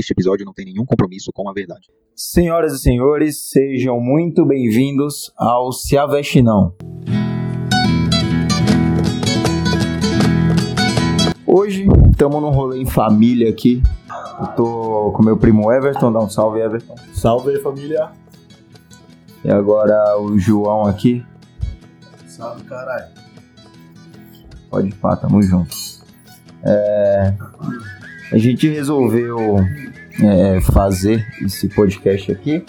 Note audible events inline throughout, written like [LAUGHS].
Este episódio não tem nenhum compromisso com a verdade. Senhoras e senhores, sejam muito bem-vindos ao Se Aveste Não. Hoje estamos num rolê em família aqui. Eu tô com meu primo Everton, dá um salve, Everton. Salve aí, família. E agora o João aqui. Salve, caralho. Pode pá, tamo junto. É, a gente resolveu é, fazer esse podcast aqui.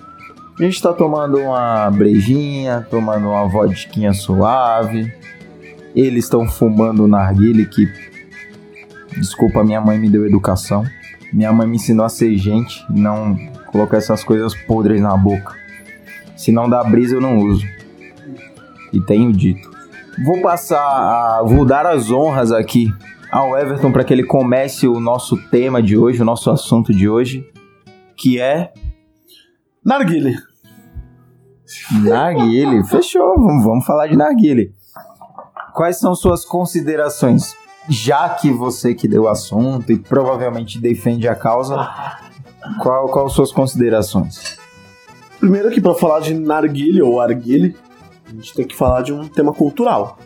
A gente tá tomando uma brejinha, tomando uma vodquinha suave. Eles estão fumando narguile que... Desculpa, minha mãe me deu educação. Minha mãe me ensinou a ser gente, não colocar essas coisas podres na boca. Se não dá brisa, eu não uso. E tenho dito. Vou passar a. Vou dar as honras aqui ao Everton para que ele comece o nosso tema de hoje, o nosso assunto de hoje, que é. Narguile. Narguile. [LAUGHS] Fechou, vamos, vamos falar de Narguile. Quais são suas considerações? Já que você que deu o assunto e provavelmente defende a causa, qual, qual suas considerações? Primeiro aqui, pra falar de narguile ou arguile, a gente tem que falar de um tema cultural.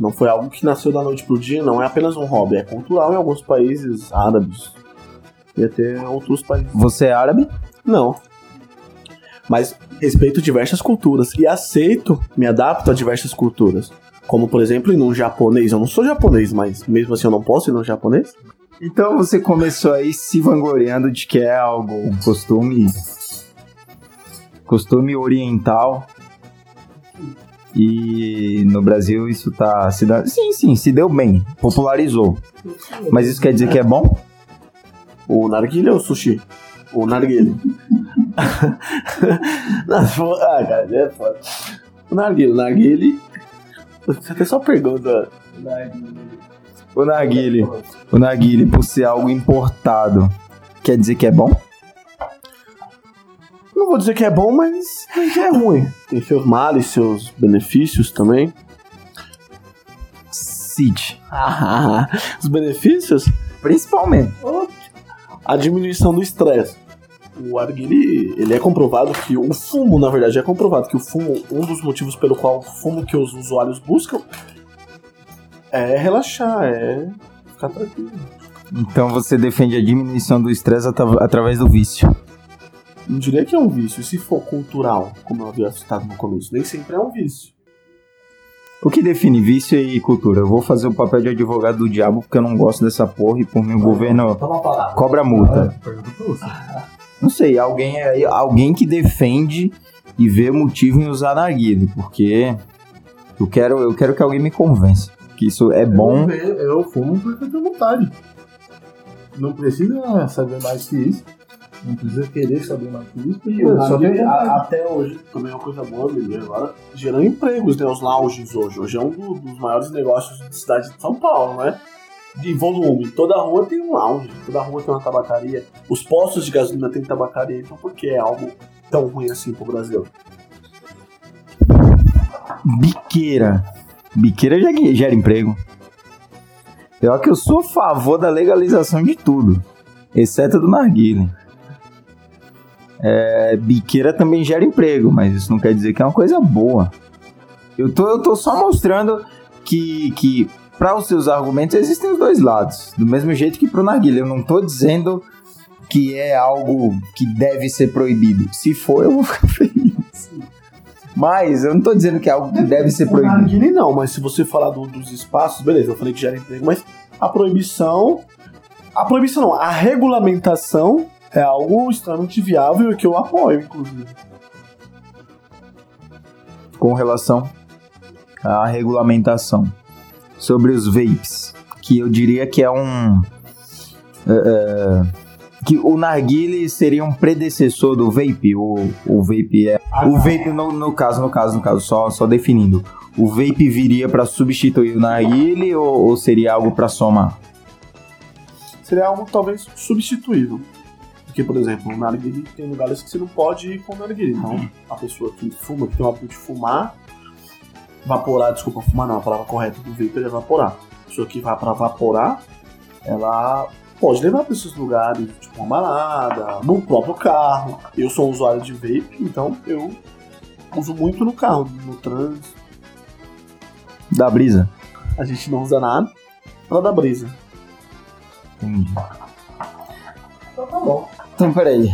Não foi algo que nasceu da noite pro dia, não é apenas um hobby, é cultural em alguns países árabes e até outros países. Você é árabe? Não. Mas respeito diversas culturas e aceito, me adapto a diversas culturas. Como, por exemplo, ir num japonês. Eu não sou japonês, mas mesmo assim eu não posso ir num japonês. Então você começou aí se vangloriando de que é algo, um costume. costume oriental. E no Brasil isso tá. Se dá, sim, sim, se deu bem. Popularizou. Mas isso quer dizer que é bom? O narguile ou o sushi? O narguile. [LAUGHS] Ah, cara, é foda. O narguile, o narguile. Você até só pergunta. O narguile. O narguile, por ser algo importado, quer dizer que é bom? Não vou dizer que é bom, mas mas é ruim. Tem seus males, seus benefícios também. Cid. Ah, os benefícios? Principalmente. A diminuição do estresse. O arguile, ele é comprovado que o fumo, na verdade, é comprovado que o fumo, um dos motivos pelo qual o fumo que os usuários buscam é relaxar, é ficar tranquilo. Então você defende a diminuição do estresse atra- através do vício. Não diria que é um vício, se for cultural, como eu havia citado no começo, nem sempre é um vício. O que define vício e cultura? Eu vou fazer o papel de advogado do diabo porque eu não gosto dessa porra e por mim o governo Toma a palavra. cobra multa. Você. [LAUGHS] Não sei, alguém aí- alguém que defende e vê motivo em usar narguile, porque eu quero, eu quero que alguém me convença que isso é bom. Eu, eu fumo porque eu tenho vontade. Não precisa saber mais que isso. Não precisa querer saber mais que isso. E narguilé, a- até hoje, também é uma coisa boa, me agora, gerando empregos, né? Os lounges hoje. Hoje é um do- dos maiores negócios da cidade de São Paulo, né? De volume. Toda rua tem um lounge, toda rua tem uma tabacaria. Os postos de gasolina tem tabacaria, então por que é algo tão ruim assim pro Brasil? Biqueira. Biqueira já gera emprego. Pior que eu sou a favor da legalização de tudo, exceto do narguile. É, biqueira também gera emprego, mas isso não quer dizer que é uma coisa boa. Eu tô, eu tô só mostrando que, que para os seus argumentos existem os dois lados. Do mesmo jeito que pro narguile. Eu não tô dizendo que é algo que deve ser proibido. Se for, eu vou ficar [LAUGHS] feliz. Mas eu não tô dizendo que é algo que deve ser O proibido. narguilé não, mas se você falar do- dos espaços, beleza, eu falei que gera emprego, mas a proibição. A proibição não, a regulamentação é algo extremamente viável e que eu apoio, inclusive. com relação à regulamentação sobre os vapes, que eu diria que é um é, é, que o narguile seria um predecessor do vape, o, o vape é o vape no, no caso, no caso, no caso, só, só definindo, o vape viria para substituir o narguile ou, ou seria algo para somar? Seria algo talvez substituível. Porque, por exemplo, o narguilé tem lugares que você não pode ir com. Então, a pessoa que fuma, que tem o hábito de fumar, vaporar, desculpa, fumar não, a palavra correta do vape é evaporar. A pessoa que vai para vaporar, ela pode levar para esses lugares, tipo uma balada, no próprio carro. Eu sou um usuário de vape, então eu uso muito no carro, no trânsito. Da brisa. A gente não usa nada pra dar brisa. Entendi. Então tá bom. Então, peraí.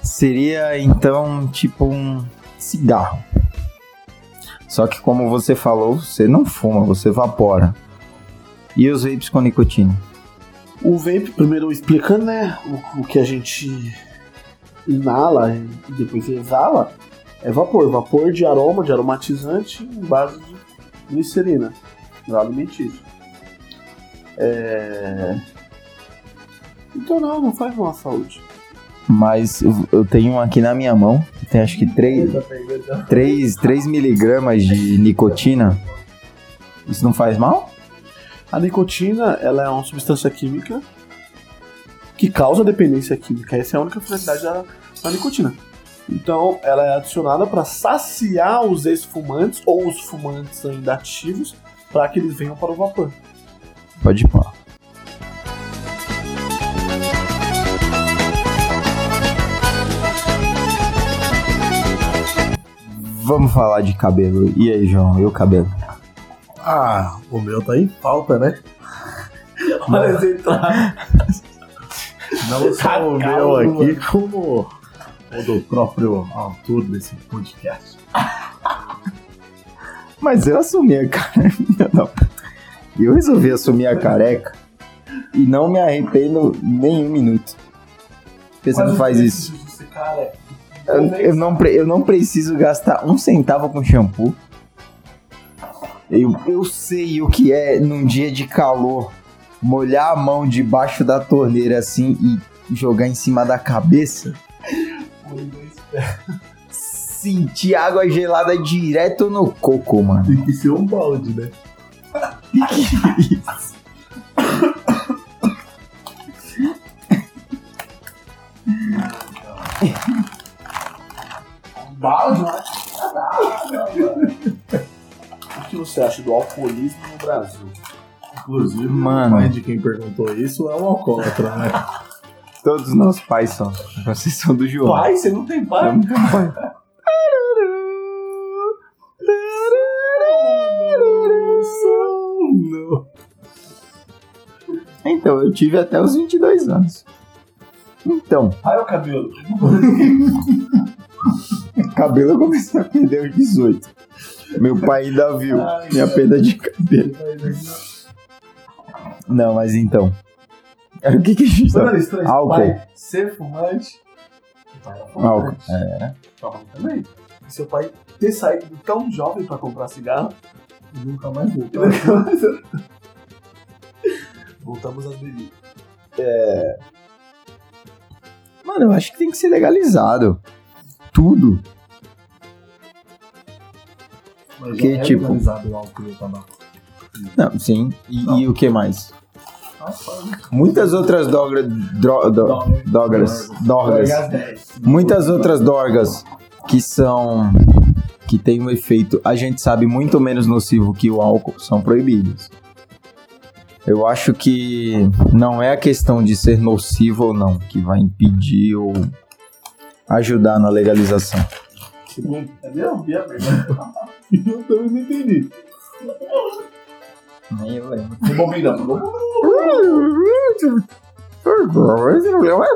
Seria então tipo um cigarro. Só que como você falou, você não fuma, você evapora. E os vapes com nicotina? O vape, primeiro explicando, né, o, o que a gente inala e depois exala, é vapor. Vapor de aroma, de aromatizante em base de glicerina, no alimentício. É... Então não, não faz mal à saúde. Mas eu- eu tenho um aqui na minha mão, que tem acho que 3, 3, 3 miligramas de nicotina. Isso não faz mal? A nicotina, ela é uma substância química que causa dependência química. Essa é a única finalidade da, da nicotina. Então, ela é adicionada para saciar os ex-fumantes ou os fumantes ainda ativos para que eles venham para o vapor. Pode ir pá. Vamos falar de cabelo. E aí, João? E o cabelo? Ah, o meu tá em falta, né? [LAUGHS] Olha essa entrada. Não só o meu aqui, como o do próprio autor desse podcast. [LAUGHS] Mas eu assumi a careca. Eu resolvi assumir a careca e não me arrependo nem um minuto. Por que você não faz isso? Eu, eu não, eu não preciso gastar um centavo com shampoo. Eu, eu sei o que é num dia de calor molhar a mão debaixo da torneira assim e jogar em cima da cabeça. Sentir água gelada direto no coco, mano. Tem que ser um balde, né? [LAUGHS] Balde, né? O que você acha do alcoolismo no Brasil? Inclusive, Mano. o pai de quem perguntou isso é um alcoólatra, né? Todos os nossos pais são. Vocês são do João. Pai, você não tem pai? Eu não tenho pai. Então, eu tive até os 22 anos. Então, Ai, o cabelo. [LAUGHS] cabelo eu comecei a perder aos 18. Meu pai ainda viu Ai, minha perda de cabelo. Não, mas então. [LAUGHS] O que que a gente tá... Álcool. Pai, ser fumante. Pai. Álcool. É. Mãe também. E seu pai ter saído tão jovem pra comprar cigarro. E nunca mais voltou. [LAUGHS] Voltamos às bebidas. Mano, eu acho que tem que ser legalizado. Tudo. Mas Que é tipo? o álcool e o tabaco. Não, sim. E, Não. e o que mais? Muitas outras drogas. Dro, do, 10. Muitas outras drogas que são. que tem um efeito, a gente sabe, muito menos nocivo que o álcool, são proibidas. Eu acho que não é a questão de ser nocivo ou não que vai impedir ou ajudar na legalização. Mesmo. [LAUGHS] Eu também não entendi. Nem eu lembro. Rebobinando.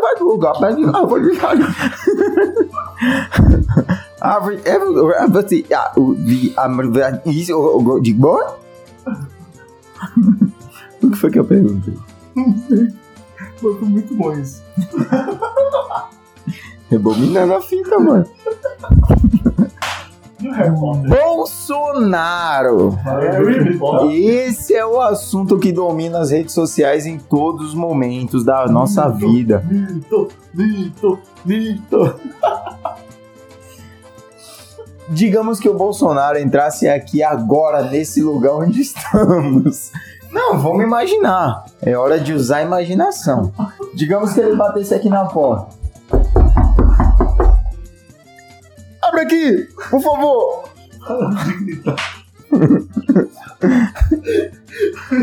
Vai pro lugar, [LAUGHS] pega árvore. Árvore. é Você. ah, o- de- a- Isso, o- de boa? [LAUGHS] O que foi que eu perguntei? Foi muito bom isso. Rebobinando a fita, mano. Bolsonaro! Esse é o assunto que domina as redes sociais em todos os momentos da nossa vida. Mito, mito, mito. [LAUGHS] Digamos que o Bolsonaro entrasse aqui agora, nesse lugar onde estamos. Não, vamos imaginar. É hora de usar a imaginação. Digamos que ele batesse aqui na porta. Aqui, por favor.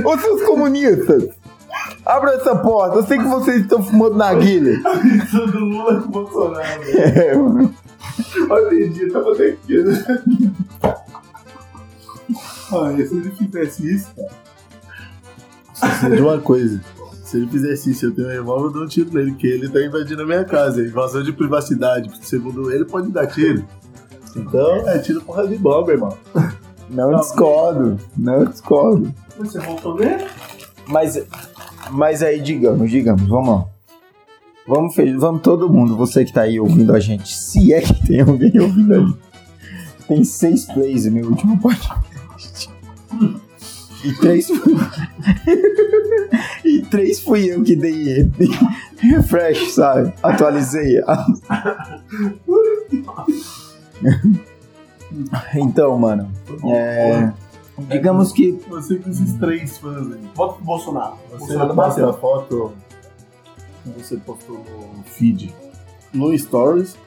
Ô seus comunistas, Abra essa porta, eu sei que vocês estão fumando narguilha. Isso do Lula com [LAUGHS] o Bolsonaro. É, mano. Olha dia, tava até aqui. Olha, se ele fizesse isso, cara. Só de uma coisa. Se ele fizesse isso, eu tenho um revólver, eu dou um tiro nele, porque ele tá invadindo a minha casa. É invasão de privacidade. Segundo ele, pode dar tiro. Então, é tiro porra de bomba, irmão. [LAUGHS] Não discordo, não discordo. Você voltou nele? Mas, mas aí, digamos, digamos, vamos lá. Vamos, fe- vamos todo mundo, você que tá aí ouvindo a gente, se é que tem alguém ouvindo aí. Tem seis plays no meu último podcast. E três fui... [LAUGHS] e três fui eu que dei refresh, sabe? Atualizei. [LAUGHS] [LAUGHS] então, mano, é... Digamos que Você com esses três fãs aí. Volta pro Bolsonaro. Você Bolsonaro passa bateu. a foto que você postou no feed, no Stories,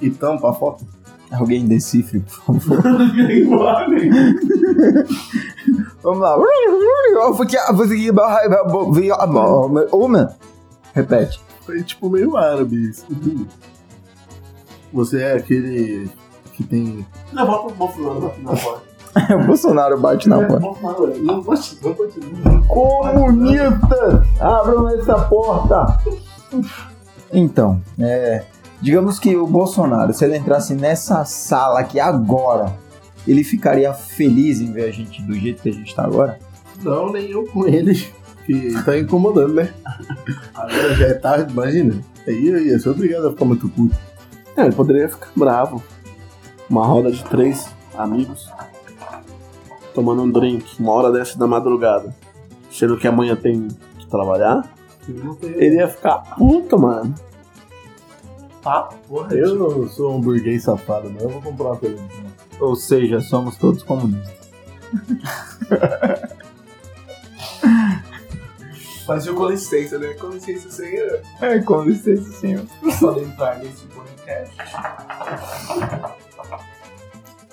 e tampa a foto. alguém decifre, por favor. [LAUGHS] [LAUGHS] Vamos lá. Uma. Repete. Foi tipo meio árabe isso. Você é aquele que tem. Não, volta pro Bolsonaro aqui na porta. [LAUGHS] O Bolsonaro bate na porta. Não não não. Comunista! Abram essa porta! Então, é, digamos que o Bolsonaro, se ele entrasse nessa sala aqui agora, ele ficaria feliz em ver a gente do jeito que a gente tá agora? Não, nem eu com ele, que tá incomodando, né? Agora já é tarde, imagina. Aí eu ia ser obrigado a ficar muito puto. É, ele poderia ficar bravo. Uma roda de três amigos. Tomando um drink, uma hora dessa da madrugada. Sendo que amanhã tem que trabalhar. Ele ia ficar puto, mano. Tá, porra. Eu sou um burguês safado, mas eu vou comprar uma televisão. Ou seja, somos todos comunistas. [LAUGHS] Fazia com licença, né? Com licença, senhor. É, com licença, senhor. Só entrar nesse podcast.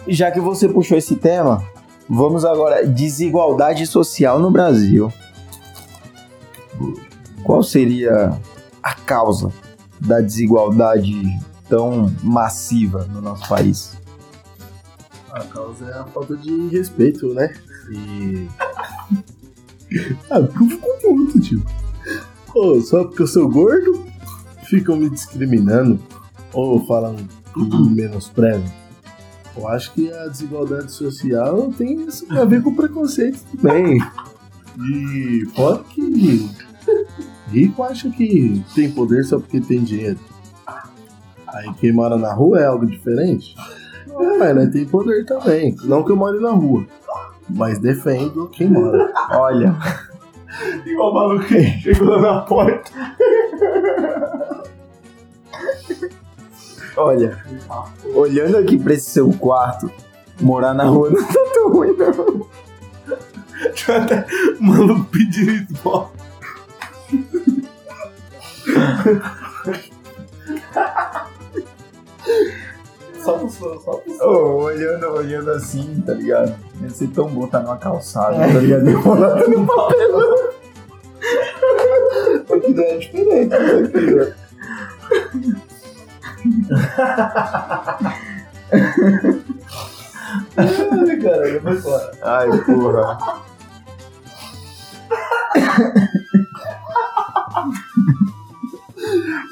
Já que você puxou esse tema, vamos agora desigualdade social no Brasil. Qual seria a causa da desigualdade tão massiva no nosso país? A causa é a falta de respeito, né? E. [LAUGHS] ah, porque eu fico puto, tio. Pô, só porque eu sou gordo, ficam me discriminando ou falam que me menosprezam. Eu acho que a desigualdade social tem isso a ver com preconceito também. E fora que rico acha que tem poder só porque tem dinheiro. Aí quem mora na rua é algo diferente. É, mas né, tem poder também. Não que eu more na rua, mas defendo quem mora. Olha, Igual [LAUGHS] o maluco que chegou na porta. Olha, olhando aqui pra esse seu quarto, morar na rua não tá tão ruim, não. O maluco pediu esmola. Solta o som, solta o som. Ô, olhando, olhando assim, tá ligado? Ia ser tão bom estar numa calçada, tá ligado? Eu rolando no papelão. Porque [LAUGHS] não é diferente, né, filho? Ai, caralho, vai fora. Ai, porra.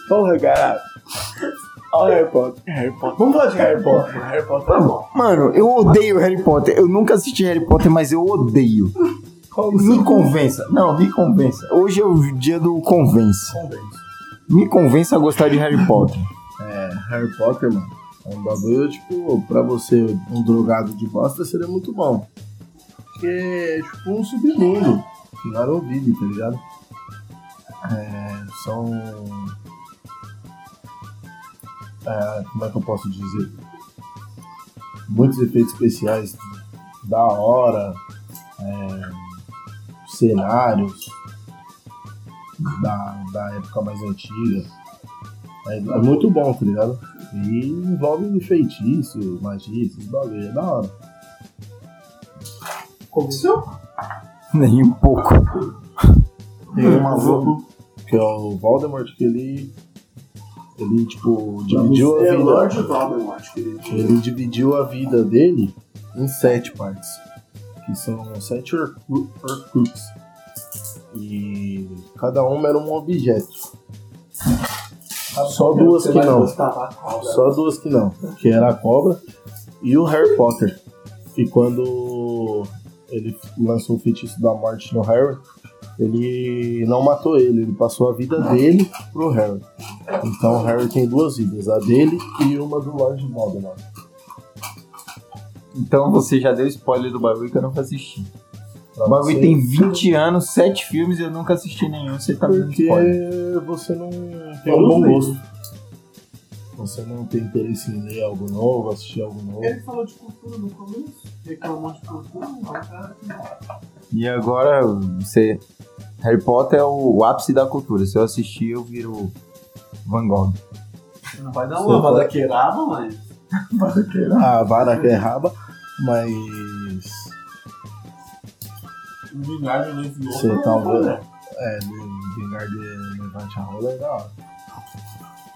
Porra, caralho. Olha Harry Potter. Harry Potter. Vamos falar de Harry Potter. Harry Potter bom. Mano, eu odeio Harry Potter. Eu nunca assisti Harry Potter, mas eu odeio. Me convença. Não, me convença. Hoje é o dia do convence. Me convença a gostar de Harry Potter. Harry Potter, mano, é um bagulho, tipo, pra você, um drogado de bosta, seria muito bom. Porque é tipo um submundo que não vive, tá ligado? É, são. É, como é que eu posso dizer? Muitos efeitos especiais da hora, é, cenários da, da época mais antiga. É, é muito bom, tá ligado? E envolve feitiço, magia, esses bagulho, é da hora. Convenceu? Nem um pouco. Tem um maluco que é o Voldemort, que ele. Ele, tipo, dividiu a é vida. Lord Voldemort, querido. Ele dividiu a vida dele em sete partes. Que são sete Horcrux. E cada uma era um objeto. Só duas Você que não. Só duas que não. Que era a cobra e o Harry Potter. E quando ele lançou o feitiço da morte no Harry, ele não matou ele, ele passou a vida dele pro Harry. Então o Harry tem duas vidas, a dele e uma do Lord Voldemort. Então você já deu spoiler do bagulho que eu nunca assisti. Pra O bagulho você- tem 20 anos, 7 filmes e eu nunca assisti nenhum. Você tá me dando Porque spoiler. você não Eu um bom não gosto. Você não tem interesse em ler algo novo, assistir algo novo. Ele falou de cultura no começo, reclamou de cultura, E agora você. Harry Potter é o, o ápice da cultura. Se eu assistir, eu viro Van Gogh. não vai dar uma badaqueirada, mas. A vara que é raba, mas O vingarde enviou. Você tá vendo? né? É, de vingar de levante a rola é da hora.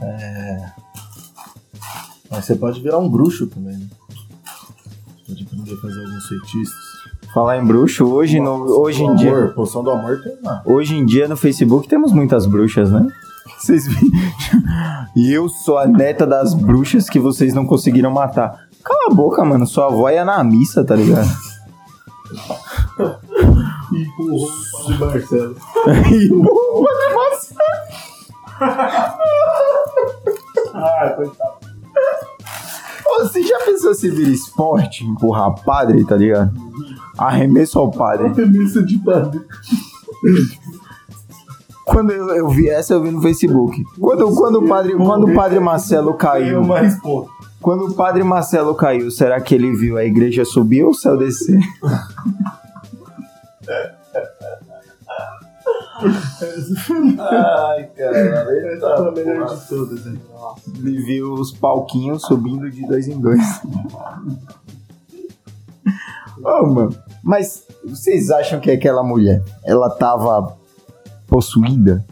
É. Mas você pode virar um bruxo também, né? Pode aprender a fazer alguns feitiços. Falar em bruxo, hoje, no, hoje em dia. amor, Poção do amor tem lá. Hoje em dia no Facebook temos muitas bruxas, né? Vocês? [LAUGHS] E eu sou a neta das bruxas que vocês não conseguiram matar. Cala a boca, mano. Sua avó ia na missa, tá ligado? [LAUGHS] E o Padre Marcelo. [LAUGHS] E, pô, Ah, coitado. Você já pensou se vira esporte, empurrar padre, tá ligado? Arremesso ao padre. Premissa de padre. Quando eu, eu vi essa, eu vi no Facebook. Quando, quando, o, padre, quando o padre Marcelo caiu, quando o padre Marcelo caiu, será que ele viu a igreja subir ou o céu descer? [LAUGHS] Ai, cara. Foi a melhor de todas, hein? Ele viu os palquinhos subindo de dois em dois. [LAUGHS] Ô, mano. Mas vocês acham que aquela mulher, ela tava possuída?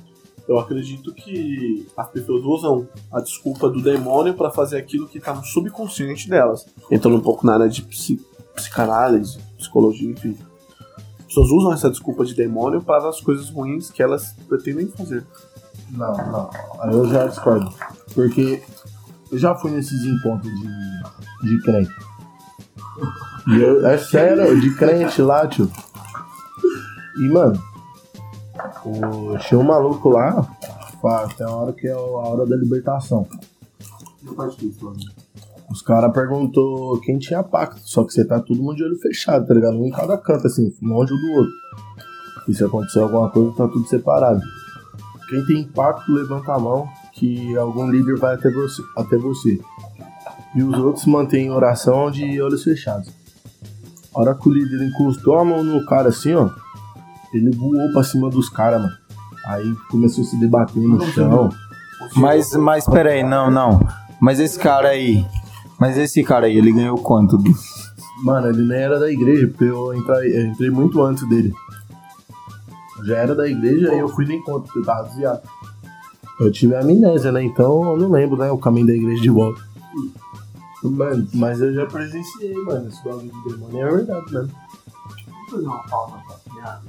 Eu acredito que as pessoas usam a desculpa do demônio pra fazer aquilo que tá no subconsciente delas. Entrando um pouco na área de psi- psicanálise, psicologia, enfim. As pessoas usam essa desculpa de demônio para as coisas ruins que elas pretendem fazer. Não, não. Aí eu já discordo. Porque eu já fui nesses encontros de, de crente. Eu- é sério, de crente lá, tio. E, mano, o, tinha um maluco lá, tem uma hora que é a hora da libertação. Os caras perguntou quem tinha pacto, só que você tá todo mundo de olho fechado, tá ligado? Um em cada canto, assim, longe um do outro. E se acontecer alguma coisa, tá tudo separado. Quem tem pacto, levanta a mão, que algum líder vai até você. Até você. E os outros mantêm oração de olhos fechados. A hora que o líder encostou a mão no cara assim, ó, ele voou pra cima dos caras, mano. Aí começou a se debater no chão. Mas, mas peraí, não, não. Mas esse cara aí. Mas esse cara aí, ele ganhou quanto? Mano, ele nem era da igreja, porque eu entrei, eu entrei muito antes dele. Eu já era da igreja e eu fui no encontro, porque eu tava desviado. Eu tive amnésia, né? Então eu não lembro, né? O caminho da igreja de volta. Mano, mas eu já presenciei, mano. Esse bagulho de demônio é verdade, né? Vou fazer uma pausa pra piada.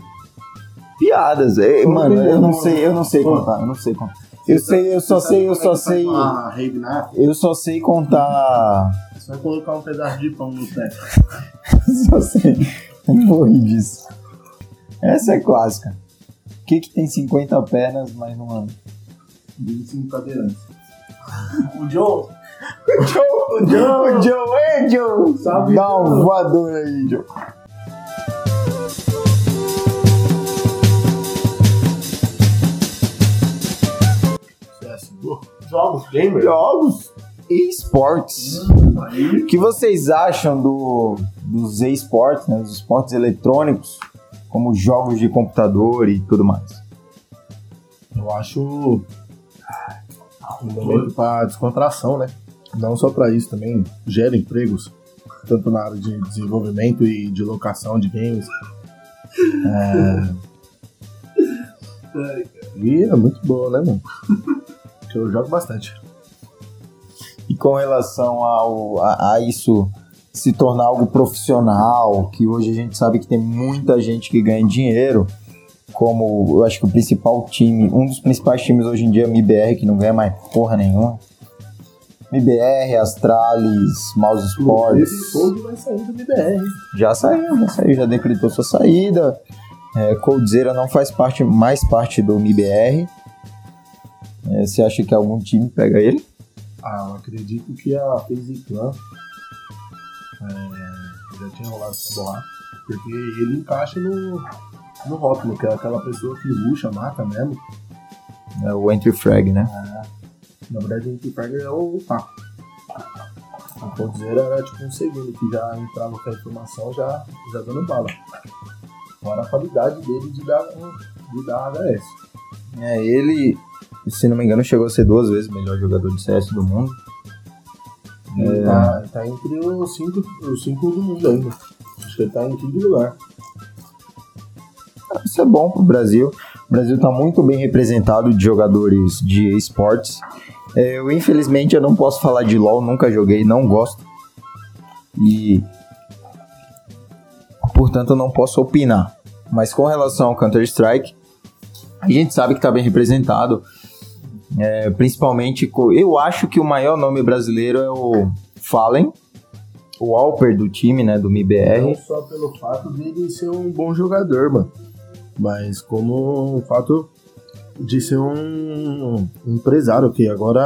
Piadas, é, mano, eu não sei, eu não sei contar, eu não sei contar. Eu sei, eu só sei, eu só sei. Na. Eu só sei contar. Só colocar um pedaço de pão no pé. [LAUGHS] Só sei. Eu vou rir disso. Essa é clássica. O que que tem 50 pernas, mas não anda? 25 cadeirantes. [LAUGHS] O Joe, O Joe, o Joe, o Joe, ei, Joe! Salve, Dá um voador aí, Joe. CSGO. jogos gamer. Jogos e esportes. O que vocês acham do, dos esportes, né, dos esportes eletrônicos, como jogos de computador e tudo mais? Eu acho um momento para descontração, né? Não só para isso, também gera empregos, tanto na área de desenvolvimento e de locação de games. É, E é muito boa, né, mano? Eu jogo bastante. E com relação ao, a, a isso se tornar algo profissional, que hoje a gente sabe que tem muita gente que ganha dinheiro, como eu acho que o principal time, um dos principais times hoje em dia é o MIBR, que não ganha mais porra nenhuma. MIBR, Astralis, Mouse Sports. Fogo vai sair do BBR. Já saiu, já saiu, já decretou sua saída. É, Coldzera não faz parte, mais parte do MIBR. É, você acha que algum time pega ele? Ah, eu acredito que a FaZe Clan é, já tinha rolado essa borracha, porque ele encaixa no, no rótulo, que é aquela pessoa que ruxa, mata mesmo. É o Entry Frag, né? Na verdade, o Antifrag é o Paco. O Coldzera era tipo um segundo que já entrava com a informação já, já dando bala. Fora a qualidade dele de dar, de dar HS. É, ele, se não me engano, chegou a ser duas vezes o melhor jogador de CS do mundo. Ele tá, ele tá entre os cinco, os cinco do mundo ainda. Acho que ele tá em quinto lugar. Isso é bom pro Brasil. O Brasil tá muito bem representado de jogadores de esportes. É, eu, infelizmente, eu não posso falar de LoL, nunca joguei, não gosto. E. Portanto, eu não posso opinar. Mas com relação ao Counter-Strike, a gente sabe que tá bem representado. É, principalmente, eu acho que o maior nome brasileiro é o Fallen, o Alper do time, né, do Não MIBR. só pelo fato dele ser um bom jogador, mano. Mas como o fato de ser um empresário, que agora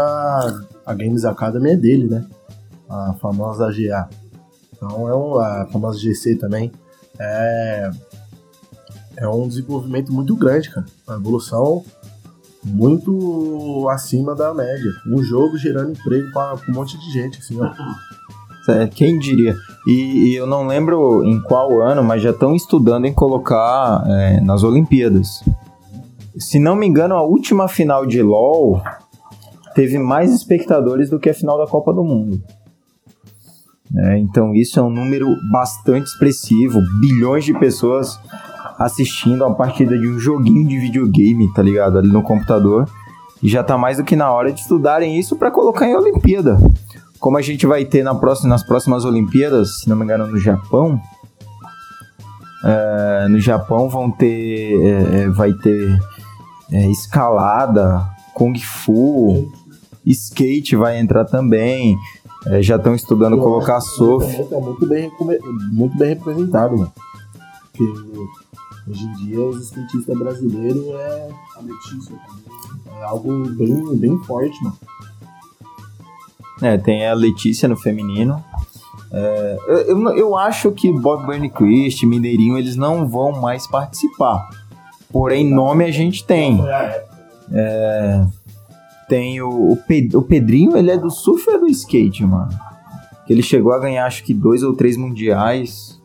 a Games Academy é dele, né? A famosa GA. Então é um, a famosa GC também. É, é um desenvolvimento muito grande, cara. Uma evolução muito acima da média. Um jogo gerando emprego para um monte de gente, assim, ó. [LAUGHS] É, Quem diria? E, e eu não lembro em qual ano, mas já estão estudando em colocar é, nas Olimpíadas. Se não me engano, a última final de LoL teve mais espectadores do que a final da Copa do Mundo. É, então isso é um número bastante expressivo, bilhões de pessoas assistindo a partida de um joguinho de videogame, tá ligado? Ali no computador. E já tá mais do que na hora de estudarem isso para colocar em Olimpíada como a gente vai ter na próxima, nas próximas Olimpíadas, se não me engano, no Japão. é, no Japão vão ter. é, é, vai ter é, escalada, Kung Fu, skate vai entrar também. é, já estão estudando colocar surf. Tá muito bem, muito bem representado, mano. Porque hoje em dia os skatistas brasileiros é, A Letícia também. é algo bem, bem forte, mano. É, tem a Letícia no feminino. É, eu, eu, acho que Bob Burnquist, Mineirinho, eles não vão mais participar. Porém, nome a gente tem. Época. Tem o, o, Pe- o Pedrinho, ele é do surf ou é do skate, mano? Que ele chegou a ganhar acho que dois ou três mundiais.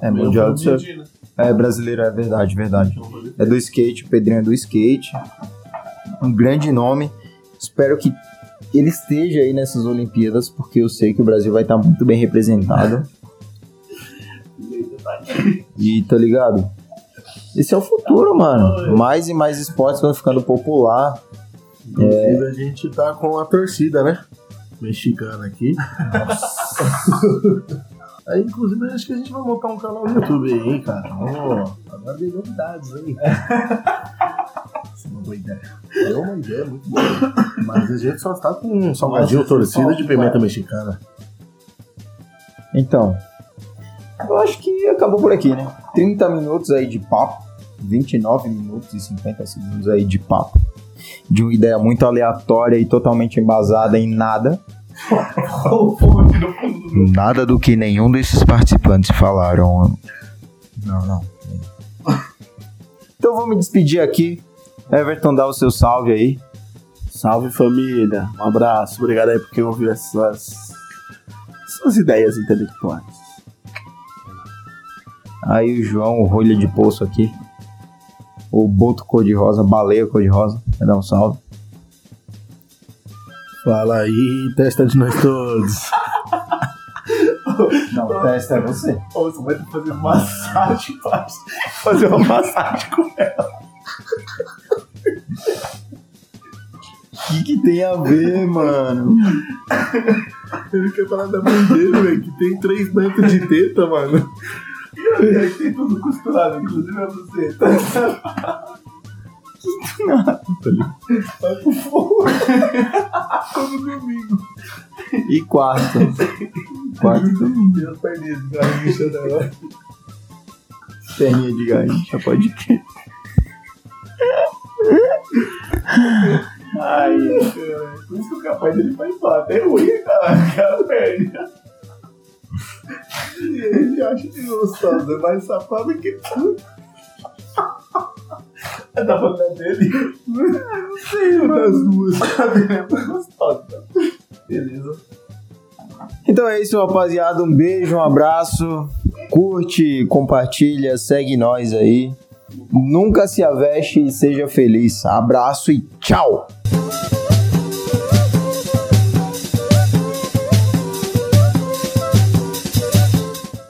É, mundial do surf. É, brasileiro, é verdade, verdade. É do skate, o Pedrinho é do skate. Um grande nome. Espero que ele esteja aí nessas Olimpíadas, porque eu sei que o Brasil vai estar muito bem representado. E tá ligado? Esse é o futuro, mano. Mais e mais esportes vão ficando popular. Inclusive a gente tá com a torcida, né? Mexicana aqui. [LAUGHS] Aí, inclusive, acho que a gente vai montar um canal no YouTube aí, hein, cara. Ó, agora tem novidades aí. Isso é uma boa ideia. É uma ideia muito boa. Mas a gente só tá com um salgadinho torcida de pimenta mexicana. Então, eu acho que acabou por aqui, né? 30 minutos aí de papo, 29 minutos e 50 segundos aí de papo. De uma ideia muito aleatória e totalmente embasada em nada. Nada do que nenhum desses participantes falaram. Não, não. Então vou me despedir aqui. Everton, dá o seu salve aí. Salve família, um abraço, obrigado aí por quem ouviu essas, essas ideias intelectuais. Aí o João, o rolha de poço aqui. O boto cor-de-rosa, baleia cor-de-rosa. Quer dar um salve? Fala aí, testa de nós todos. [LAUGHS] Não, o teste é você. Ô, você vai ter que fazer massagem, parça. Fazer uma massagem com ela. que, que tem a ver, mano? Ele quer falar da mãe dele, velho, que tem três metros de teta, mano. E aí tem tudo costurado, inclusive a buceta. Vai pro fogo. Todo domingo. E quarto. Quarto, Tem as perninhas de garrincha dela. perninha de garrincha, pode crer. Ai, cara. Por isso que o capaz dele faz lá. Até ruim, cara. Aquela perna. E ele acha que é mais safado que tudo. Tá falando dele? Não sei, mano. Das duas. A dele é mais gostosa. Beleza. Então é isso, rapaziada. Um beijo, um abraço. Curte, compartilha, segue nós aí. Nunca se aveste e seja feliz. Abraço e tchau!